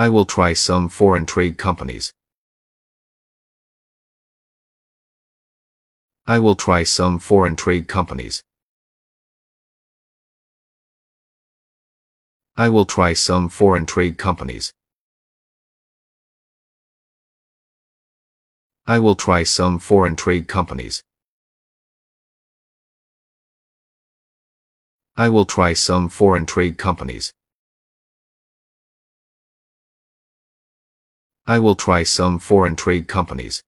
I will try some foreign trade companies. I will try some foreign trade companies. I will try some foreign trade companies. I will try some foreign trade companies. I will try some foreign trade companies. I will try some foreign trade companies.